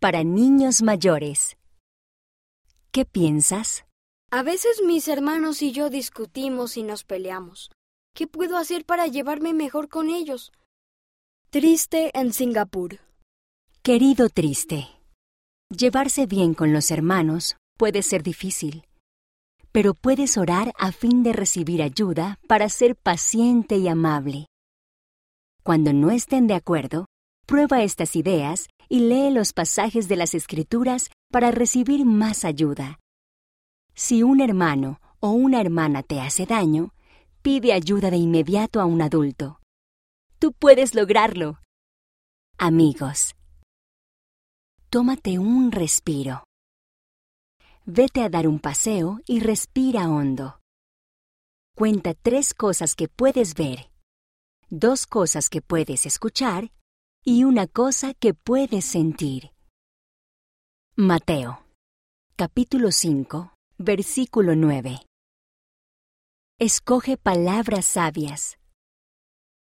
para niños mayores. ¿Qué piensas? A veces mis hermanos y yo discutimos y nos peleamos. ¿Qué puedo hacer para llevarme mejor con ellos? Triste en Singapur. Querido triste, llevarse bien con los hermanos puede ser difícil, pero puedes orar a fin de recibir ayuda para ser paciente y amable. Cuando no estén de acuerdo, prueba estas ideas y lee los pasajes de las Escrituras para recibir más ayuda. Si un hermano o una hermana te hace daño, pide ayuda de inmediato a un adulto. Tú puedes lograrlo. Amigos, tómate un respiro. Vete a dar un paseo y respira hondo. Cuenta tres cosas que puedes ver, dos cosas que puedes escuchar y una cosa que puedes sentir. Mateo, capítulo 5, versículo 9. Escoge palabras sabias.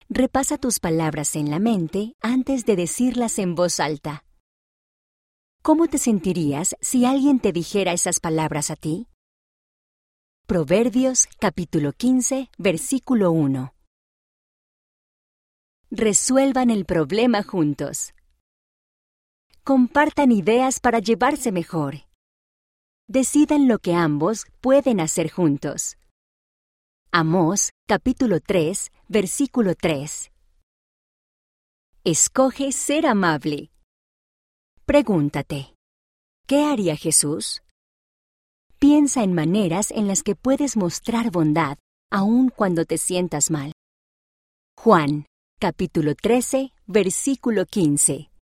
Repasa tus palabras en la mente antes de decirlas en voz alta. ¿Cómo te sentirías si alguien te dijera esas palabras a ti? Proverbios capítulo 15, versículo 1. Resuelvan el problema juntos. Compartan ideas para llevarse mejor. Decidan lo que ambos pueden hacer juntos. Amós capítulo 3, versículo 3. Escoge ser amable. Pregúntate, ¿qué haría Jesús? Piensa en maneras en las que puedes mostrar bondad aun cuando te sientas mal. Juan capítulo 13, versículo 15.